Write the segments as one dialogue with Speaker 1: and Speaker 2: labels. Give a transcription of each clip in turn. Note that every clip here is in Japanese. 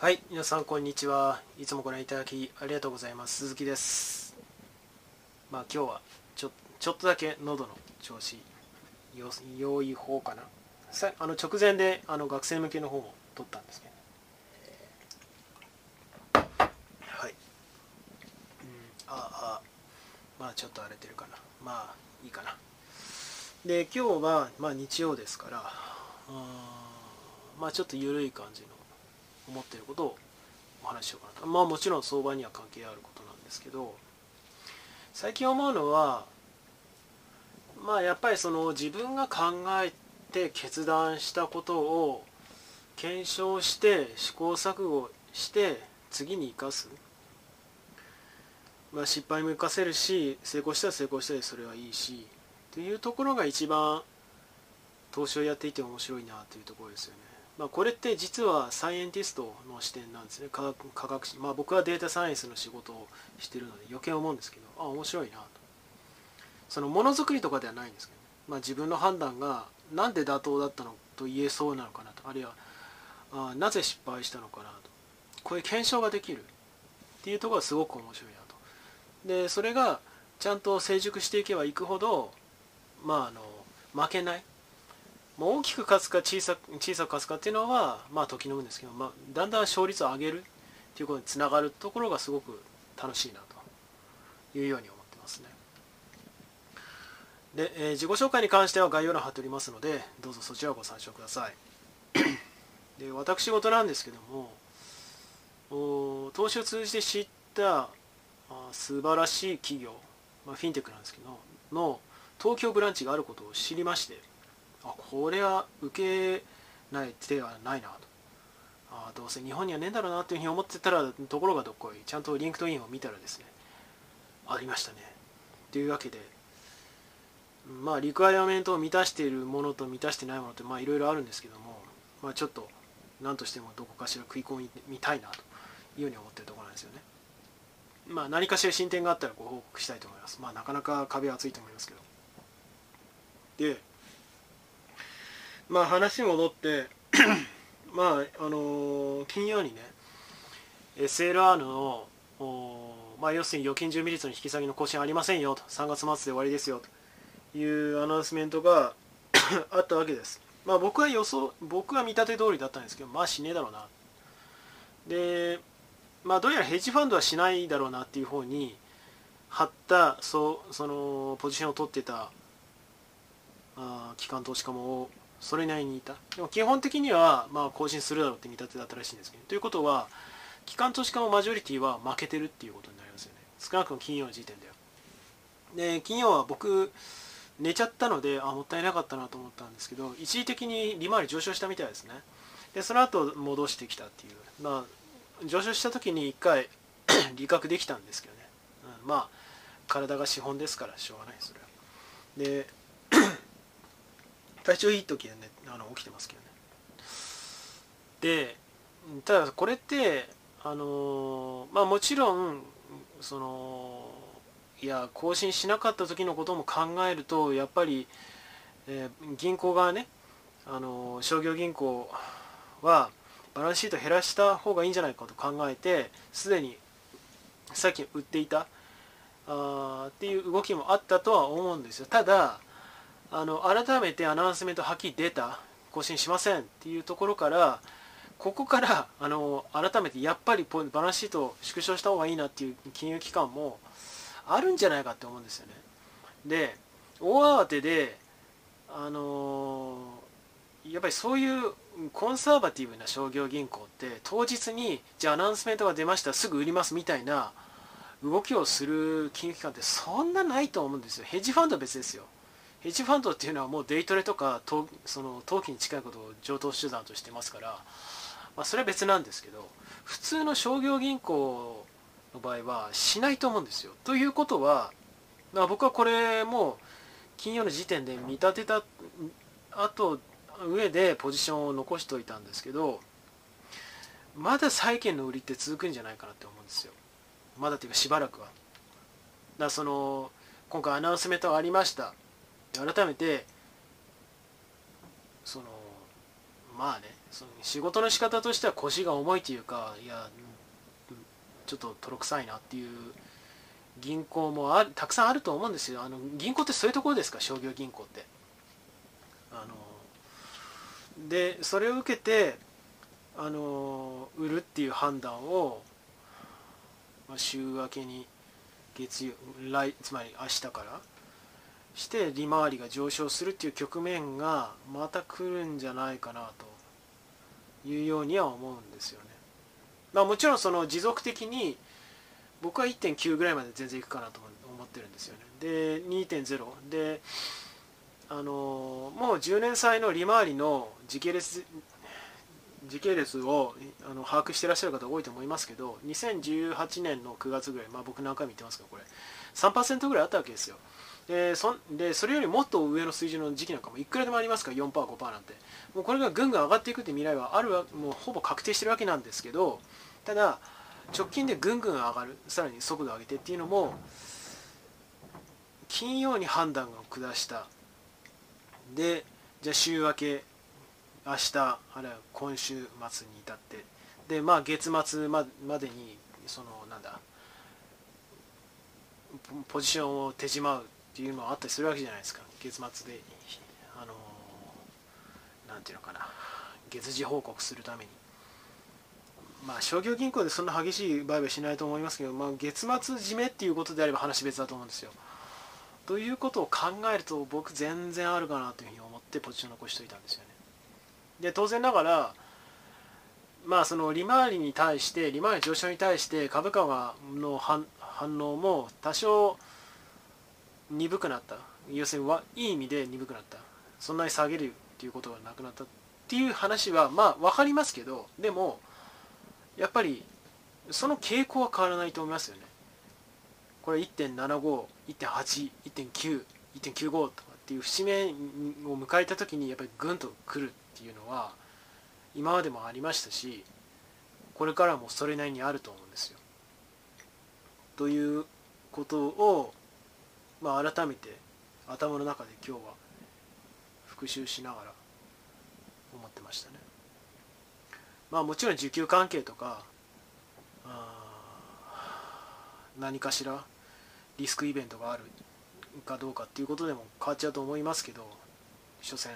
Speaker 1: はい皆さんこんにちは。いつもご覧いただきありがとうございます。鈴木です。まあ今日はちょちょっとだけ喉の調子良い方かな。さあの直前であの学生向けの方も撮ったんですけど。はい、うん、ああまあちょっと荒れてるかな。まあいいかな。で今日はまあ日曜ですからあまあちょっと緩い感じの思っていることをお話ししようかなとまあもちろん相場には関係あることなんですけど最近思うのはまあやっぱりその自分が考えて決断したことを検証して試行錯誤して次に生かす、まあ、失敗も生かせるし成功したら成功したらそれはいいしというところが一番投資をやっていて面白いなというところですよね。まあ、これって実はサイエンティストの視点なんですね。科学科学、まあ、僕はデータサイエンスの仕事をしてるので余計思うんですけどあ面白いなと。そのものづくりとかではないんですけど、まあ、自分の判断が何で妥当だったのと言えそうなのかなと。あるいはあなぜ失敗したのかなと。こういう検証ができる。っていうところがすごく面白いなと。でそれがちゃんと成熟していけばいくほどまああの負けない。大きく勝つか小さく小さく勝つかっていうのはまあ時の運ですけど、まあ、だんだん勝率を上げるっていうことにつながるところがすごく楽しいなというように思ってますね。で、えー、自己紹介に関しては概要欄貼っておりますのでどうぞそちらをご参照ください。で私事なんですけどもお投資を通じて知ったあ素晴らしい企業、まあ、フィンテックなんですけどの東京 branch があることを知りましてあこれは受けない手はないなと。あどうせ日本にはねえんだろうなというふうに思ってたらところがどっこい。ちゃんと LinkedIn を見たらですね。ありましたね。というわけでまあ requirement を満たしているものと満たしてないものってまあいろいろあるんですけども、まあ、ちょっと何としてもどこかしら食い込みたいなというふうに思ってるところなんですよね。まあ何かしら進展があったらご報告したいと思います。まあなかなか壁は厚いと思いますけど。でまあ話戻って まああのー、金曜にね SLR のまあ、要するに預金準備率の引き下げの更新ありませんよと3月末で終わりですよというアナウンスメントが あったわけです。まあ僕は予想僕は見立て通りだったんですけどまあしねえだろうな。でまあどうやらヘッジファンドはしないだろうなっていう方に張ったそそのポジションを取ってたあ機関投資家もそれなりにいた。でも基本的にはまあ更新するだろうって見立てだったらしいんですけどということは機関投資家のマジョリティは負けてるっていうことになりますよね。少なくとも金曜の時点では。で金曜は僕寝ちゃったのであもったいなかったなと思ったんですけど一時的に利回り上昇したみたいですね。でその後戻してきたっていう。まあ上昇した時に1回 利確できたんですけどね、うん、まあ体が資本ですからしょうがないそれは。で体調いい時はねあの起きてますけどねでただこれってあのまあもちろんそのいや更新しなかった時のことも考えるとやっぱり、えー、銀行側ねあの商業銀行はバランスシート減らした方がいいんじゃないかと考えてすでにさっき売っていたあっていう動きもあったとは思うんですよただあの改めてアナウンスメントはっきり出た？更新しませんっていうところからここからあの改めてやっぱりバランスシートを縮小した方がいいなっていう金融機関もあるんじゃないかって思うんですよね。で大慌てであのやっぱりそういうコンサーバティブな商業銀行って当日にじゃあアナウンスメントが出ましたすぐ売りますみたいな動きをする金融機関ってそんなないと思うんですよ。ヘッジファンドは別ですよ。ヘッジファンドっていうのはもうデイトレとかその投機に近いことを上等手段としてますから、まあ、それは別なんですけど普通の商業銀行の場合はしないと思うんですよ。ということは、まあ、僕はこれも金曜の時点で見立てた後上でポジションを残しておいたんですけどまだ債券の売りって続くんじゃないかなって思うんですよ。まだっていうかしばらくは。だその今回アナウンスメントがありました。改めてそのまあねその仕事の仕方としては腰が重いというかいやちょっととろくさいなっていう銀行もあたくさんあると思うんですよ。あの銀行ってそういうところですか？商業銀行って。あのでそれを受けてあの売るっていう判断を、週明けに月曜来つまり明日からして利回りが上昇するっていう局面がまた来るんじゃないかなというようには思うんですよね。まあ、もちろんその持続的に僕は1.9ぐらいまで全然いくかなと思ってるんですよね。で2.0であのもう10年債の利回りの時系列時系列をあの把握してらっしゃる方多いと思いますけど2018年の9月ぐらい、まあ、僕何回も言ってますけどこれ3%ぐらいあったわけですよでそでそれよりもっと上の水準の時期なんかもいくらでもありますから 4%5% なんて。もうこれがぐんぐん上がっていくって未来はあるもうほぼ確定してるわけなんですけどただ直近でぐんぐん上がるさらに速度を上げてっていうのも金曜に判断を下した。でじゃあ週明け明日あるいは今週末に至って。でまあ月末までにそのなんだポジションを手じまう。っていうのはあったりするわけじゃないですか。月末であのなんていうのかな。月次報告するために。まあ商業銀行でそんな激しい売買しないと思いますけど、まあ、月末締めっていうことであれば話別だと思うんですよ。ということを考えると僕全然あるかなというふうに思ってポジション残しておいたんですよね。で当然ながらまあその利回りに対して利回り上昇に対して株価がの反応も多少鈍くなった。要するにいい意味で鈍くなった。そんなに下げるっていうことがなくなったっていう話はまあ分かりますけどでもやっぱりその傾向は変わらないと思いますよね。これ1.75、1.8、1.9、1.95とかっていう節目を迎えた時にやっぱりグンとくるっていうのは今までもありましたしこれからもそれなりにあると思うんですよ。ということを、まあ、改めて頭の中で今日は復習しながら思ってましたね。まあもちろん受給関係とか何かしらリスクイベントがあるかどうかっていうことでも変わっちゃうと思いますけど所詮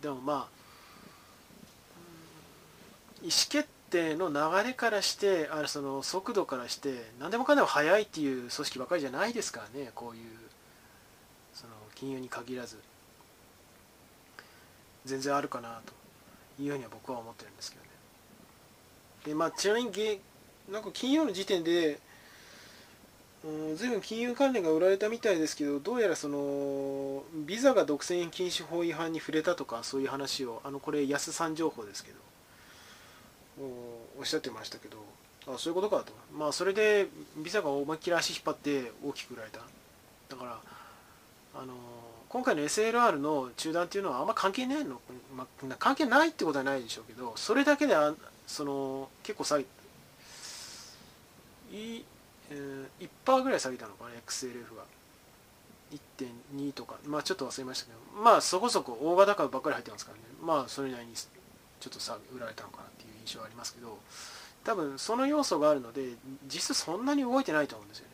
Speaker 1: でもまあ意思決定の流れからしてあれその速度からして何でもかんでも速いっていう組織ばかりじゃないですからね。こういうその金融に限らず。全然あるかなというふうには僕は思ってるんですけどね。でまあちなみになんか金曜の時点でうん、随分金融関連が売られたみたいですけどどうやらそのビザが独占禁止法違反に触れたとかそういう話をあのこれ安さん情報ですけど。おっしゃってましたけどあそういうことかと。まあそれでビザが思いっきり足引っ張って大きく売られた。だからあの今回の SLR の中断っていうのはあんま関係ないの、まあ、関係ないってことはないでしょうけどそれだけであその結構下げいえー、1%ぐらい下げたのかな XLF が。1.2とか。まあちょっと忘れましたけど。まあそこそこ大型株ばっかり入ってますからね。まあそれなりにちょっとさ売られたのかなっていう印象はありますけど多分その要素があるので実質そんなに動いてないと思うんですよ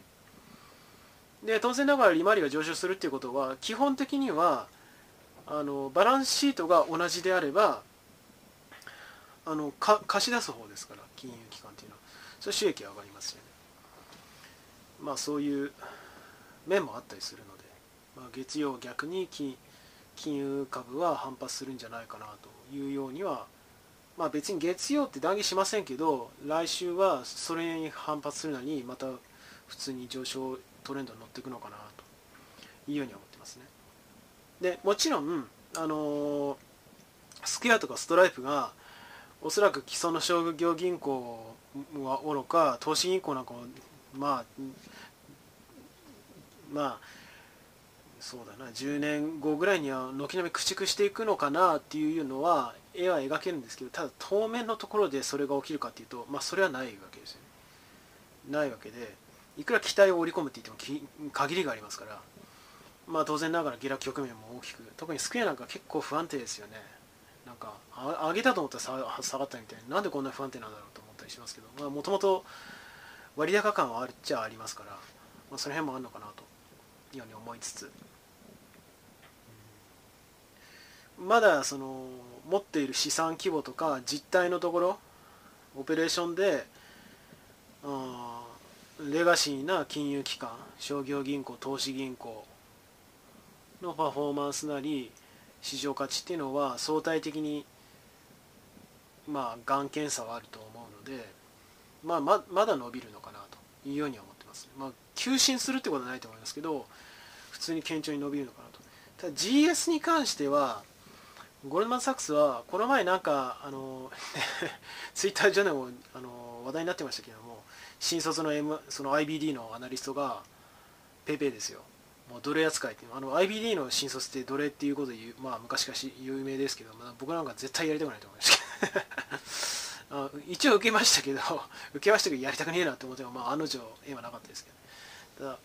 Speaker 1: ね。で当然ながら利回りが上昇するっていうことは基本的にはあのバランスシートが同じであればあのか貸し出す方ですから金融機関っていうのは。それ収益が上がりますよね。まあそういう面もあったりするので、まあ、月曜逆に金金融株は反発するんじゃないかなというようにはまあ別に月曜って断言しませんけど来週はそれに反発するのにまた普通に上昇トレンドに乗っていくのかなというように思ってますね。でもちろんあのスクエアとかストライプがおそらく既存の商業銀行はおろか投資銀行なんかもまあまあそうだな。10年後ぐらいには軒並み駆逐していくのかなっていうのは絵は描けるんですけどただ当面のところでそれが起きるかっていうとまあそれはないわけですよね。ないわけでいくら期待を織り込むって言っても限りがありますからまあ当然ながら下落局面も大きく特にスクエアなんか結構不安定ですよね。なんか上げたと思ったら下下がったみたいななんでこんな不安定なんだろうと思ったりしますけどもともと割高感はあるっちゃありますから、まあ、その辺もあるのかなというように思いつつ、まだその持っている資産規模とか実態のところオペレーションであレガシーな金融機関商業銀行投資銀行のパフォーマンスなり市場価値っていうのは相対的にまあ眼検差はあると思うので、まあ、ままだ伸びるのかなというようには思ってます、まあ、急進するってことはないと思いますけど普通に堅調に伸びるのかなと。ただ GS に関してはゴールドマン・サックスはこの前なんかあの ツイッター上でもあの話題になってましたけども新卒の,、M、その IBD のアナリストがペペですよ。もう奴隷扱いってあの IBD の新卒って奴隷っていうことで言う、まあ、昔から有名ですけど、まあ、僕なんか絶対やりたくないと思いました。あ一応受けましたけど受けましたけどやりたくねえなって思っても、まあ、案の定絵はなかったですけどただ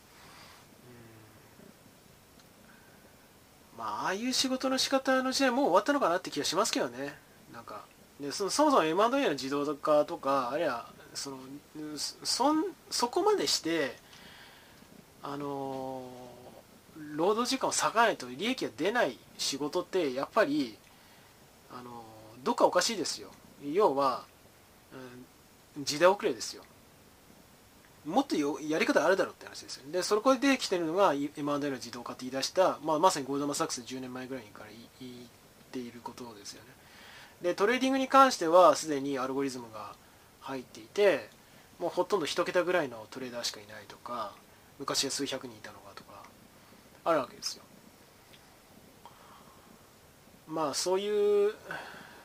Speaker 1: まあああいう仕事の仕方の時代もう終わったのかなって気がしますけどね。なんかでそのそもそも M&A の自動化とかあるいはそのそそこまでしてあの労働時間を割かないと利益が出ない仕事ってやっぱりあのどっかおかしいですよ。要は、うん、時代遅れですよ。もっとやり方あるだろうって話ですよ。でそこで来てるのが M&A の自動化って言い出した、まあ、まさにゴールドマン・サックス10年前ぐらいから言っていることですよね。でトレーディングに関してはすでにアルゴリズムが入っていてもうほとんど1桁ぐらいのトレーダーしかいないとか昔は数百人いたのがとかあるわけですよ。まあそういう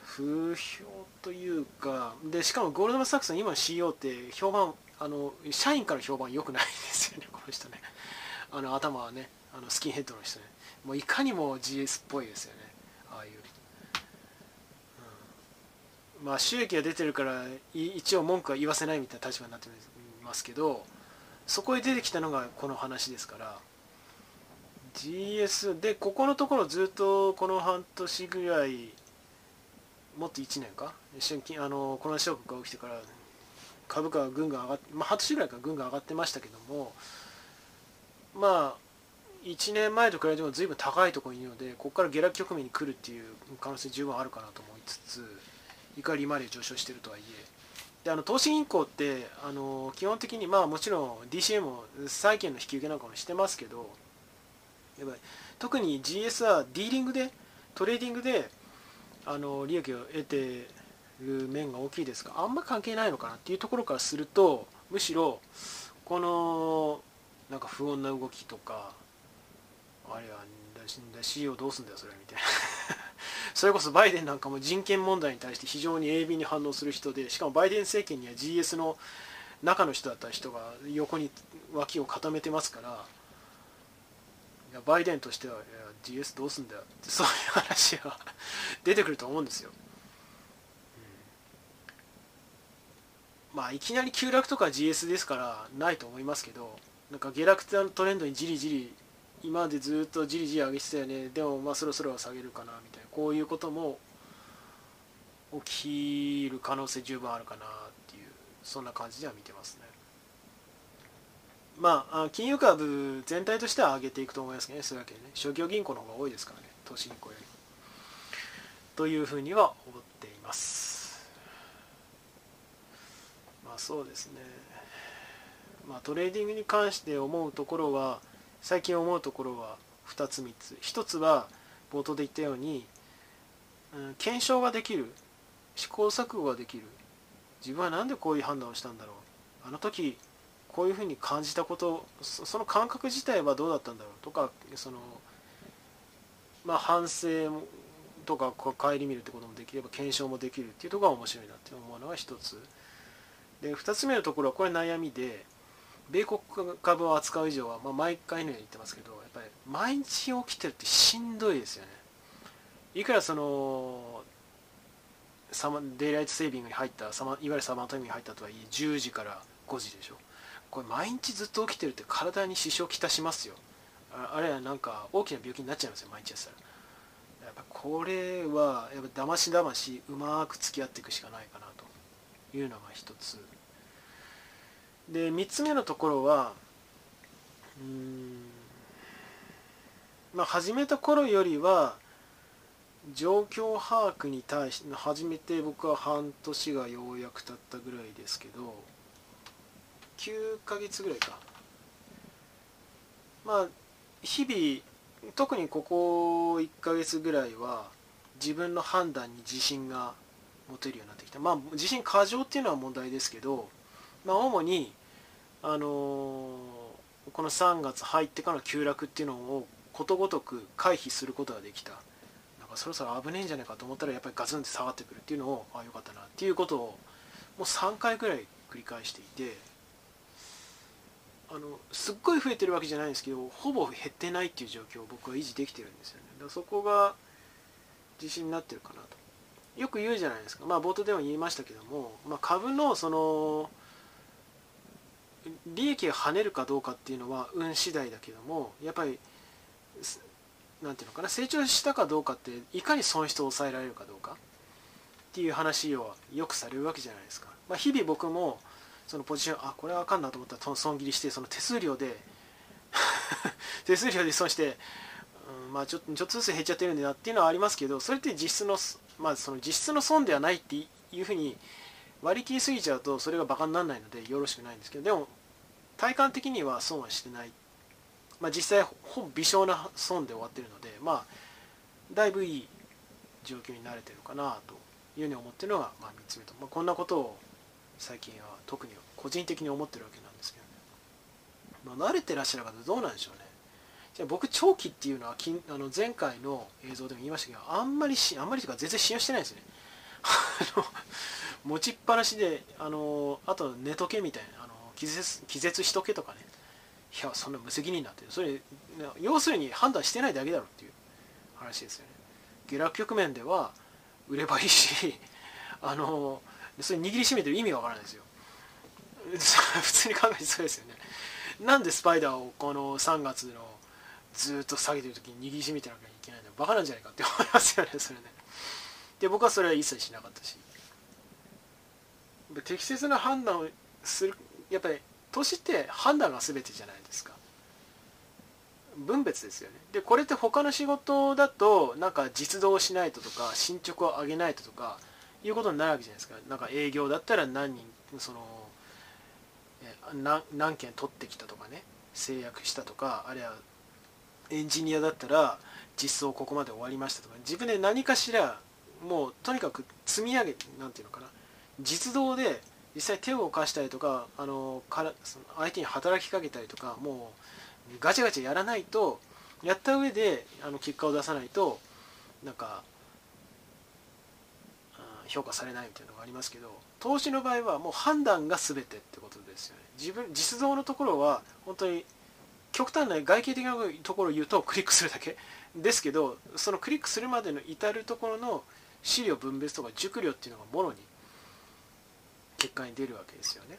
Speaker 1: 風評というかでしかもゴールドマン・サックスの今の CEO って評判あの社員から評判良くないですよねこの人ね。あの頭はねあのスキンヘッドの人ね。もういかにも GS っぽいですよね。ああいう、うん、まあ収益が出てるから一応文句は言わせないみたいな立場になってますけどそこへ出てきたのがこの話ですから。GS でここのところずっとこの半年ぐらいもっと1年か？あのこのショックが起きてから。株価がぐんぐん上がって、まあ、半年ぐらいからぐんぐん上がってましたけどもまあ1年前と比べても随分高いところにいるのでここから下落局面に来るっていう可能性十分あるかなと思いつついかに利回り上昇しているとはいえ。であの投資銀行ってあの基本的にまあもちろん DCM も債券の引き受けなんかもしてますけどやっぱり特に GS はディーリングでトレーディングであの利益を得てる面が大きいですがあんま関係ないのかなっていうところからするとむしろこのなんか不穏な動きとかあれは CEO どうすんだよそれみたいな それこそバイデンなんかも人権問題に対して非常に鋭敏に反応する人でしかもバイデン政権には GS の中の人だった人が横に脇を固めてますからいやバイデンとしては GS どうすんだよってそういう話が 出てくると思うんですよ。まあいきなり急落とか GS ですからないと思いますけどなんか下落のトレンドにじりじり今までずっとじりじり上げてたよね。でもまあそろそろは下げるかなみたいな。こういうことも起きる可能性十分あるかなっていうそんな感じでは見てますね。まあ金融株全体としては上げていくと思いますけどね。そういうわけでね。商業銀行の方が多いですからね。投資銀行よりというふうには思っています。そうですね。まあトレーディングに関して思うところは最近思うところは2つ3つ。1つは冒頭で言ったように、うん、検証ができる試行錯誤ができる。自分は何でこういう判断をしたんだろう。あの時こういうふうに感じたことその感覚自体はどうだったんだろう。とかそのまあ反省とか顧みるってこともできれば検証もできるっていうところが面白いなって思うのが1つ。で2つ目のところはこれ悩みで米国株を扱う以上は、まあ、毎回のように言ってますけどやっぱり毎日起きてるってしんどいですよね。いくらそのサマデイライトセービングに入ったサマいわゆるサマータイムに入ったとはいえ10時から5時でしょ。これ毎日ずっと起きてるって体に支障きたしますよ。あれはなんか大きな病気になっちゃいますよ毎日やったら。ぱこれはやっぱだましだましうまく付き合っていくしかないかないうのが一つ。で3つ目のところはうんまあ始めた頃よりは状況把握に対して始めて僕は半年がようやく経ったぐらいですけど9ヶ月ぐらいか。まあ日々特にここ1ヶ月ぐらいは自分の判断に自信が持てるようになってきた。まあ自信過剰っていうのは問題ですけど、まあ、主にあの、この3月入ってからの急落っていうのをことごとく回避することができた。なんかそろそろ危ねえんじゃないかと思ったらやっぱりガツンって下がってくるっていうのをああよかったなっていうことをもう3回ぐらい繰り返していて。あのすっごい増えてるわけじゃないんですけどほぼ減ってないっていう状況を僕は維持できてるんですよね。だからそこが自信になってるかなと。よく言うじゃないですか。まあ冒頭でも言いましたけども、まあ、株のその利益が跳ねるかどうかっていうのは運次第だけどもやっぱり何ていうのかな成長したかどうかっていかに損失を抑えられるかどうかっていう話をよくされるわけじゃないですか、まあ、日々僕もそのポジションあこれはあかんなと思ったら損切りしてその手数料で 手数料で損して、うん、まあちょちょっとずつ減っちゃってるんだなっていうのはありますけどそれって実質の,、まあ、その実質の損ではないっていうふうに割り切りすぎちゃうとそれがバカにならないのでよろしくないんですけどでも体感的には損はしてない、まあ、実際ほぼ微小な損で終わってるのでまあだいぶいい状況になれてるかなというふうに思ってるのが、まあ、3つ目と、まあ、こんなことを最近は特に個人的に思ってるわけなんですけどね、まあ、慣れてらっしゃる方どうなんでしょうね。じゃあ僕長期っていうのはきあの前回の映像でも言いましたけどあんまりしあんまりとか全然信用してないですね。持ちっぱなしであのあと寝とけみたいなあの気絶気絶しとけとかね。いやそんな無責任になってそれ要するに判断してないだけだろっていう話ですよね。下落局面では売ればいいしあのそれ握りしめてる意味がわからないですよ。普通に考えてそうですよね。なんでスパイダーをこの3月のずっと下げてる時に握りしめてなきゃいけないの。バカなんじゃないかって思いますよねそれね。で僕はそれは一切しなかったし。適切な判断をするやっぱり年って判断が全てじゃないですか。分別ですよね。でこれって他の仕事だとなんか実動しないととか進捗を上げないととかいうことになるわけじゃないですか。なんか営業だったら何人その何何件取ってきたとかね制約したとかあるいはエンジニアだったら実装ここまで終わりましたとか自分で何かしらもうとにかく積み上げ何ていうのかな実動で実際手を動かしたりとかあのからその相手に働きかけたりとかもうガチャガチャやらないとやった上であの結果を出さないとなんか評価されないみたいなのがありますけど投資の場合はもう判断が全てってことですよね。自分実動のところは本当に極端な外形的なところを言うとクリックするだけですけどそのクリックするまでの至るところの資料分別とか熟慮っていうのがもろに結果に出るわけですよね。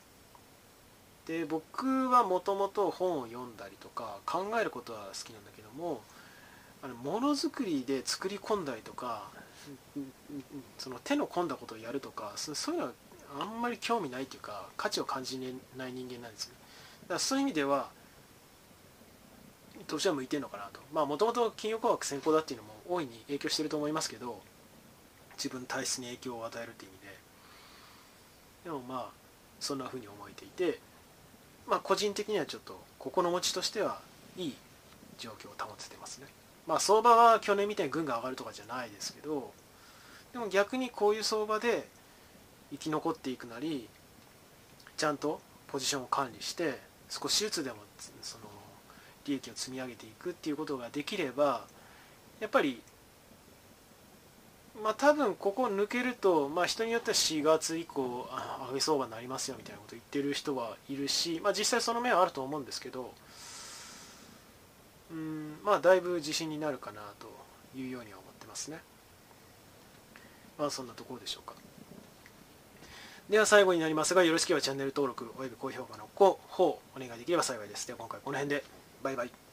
Speaker 1: で僕はもともと本を読んだりとか考えることは好きなんだけどもあのものづくりで作り込んだりとかその手の込んだことをやるとかそういうのはあんまり興味ないというか価値を感じない人間なんですねだからそういう意味では投資は向いてるのかなと。まあもともと金融工学専攻だっていうのも大いに影響してると思いますけど自分体質に影響を与えるっていう意味で。でもまあそんなふうに思えていてまあ個人的にはちょっと心持ちとしてはいい状況を保ててますね。まあ相場は去年みたいに軍が上がるとかじゃないですけどでも逆にこういう相場で生き残っていくなりちゃんとポジションを管理して少しずつでもその利益を積み上げていくっていうことができればやっぱりまあ多分ここ抜けると、まあ、人によっては4月以降上げ相場になりますよみたいなこと言ってる人はいるし、まあ、実際その面はあると思うんですけどうんまあだいぶ自信になるかなというようには思ってますね。まあそんなところでしょうか。では最後になりますがよろしければチャンネル登録および高評価の方お願いできれば幸いです。では今回この辺で。バイバイ。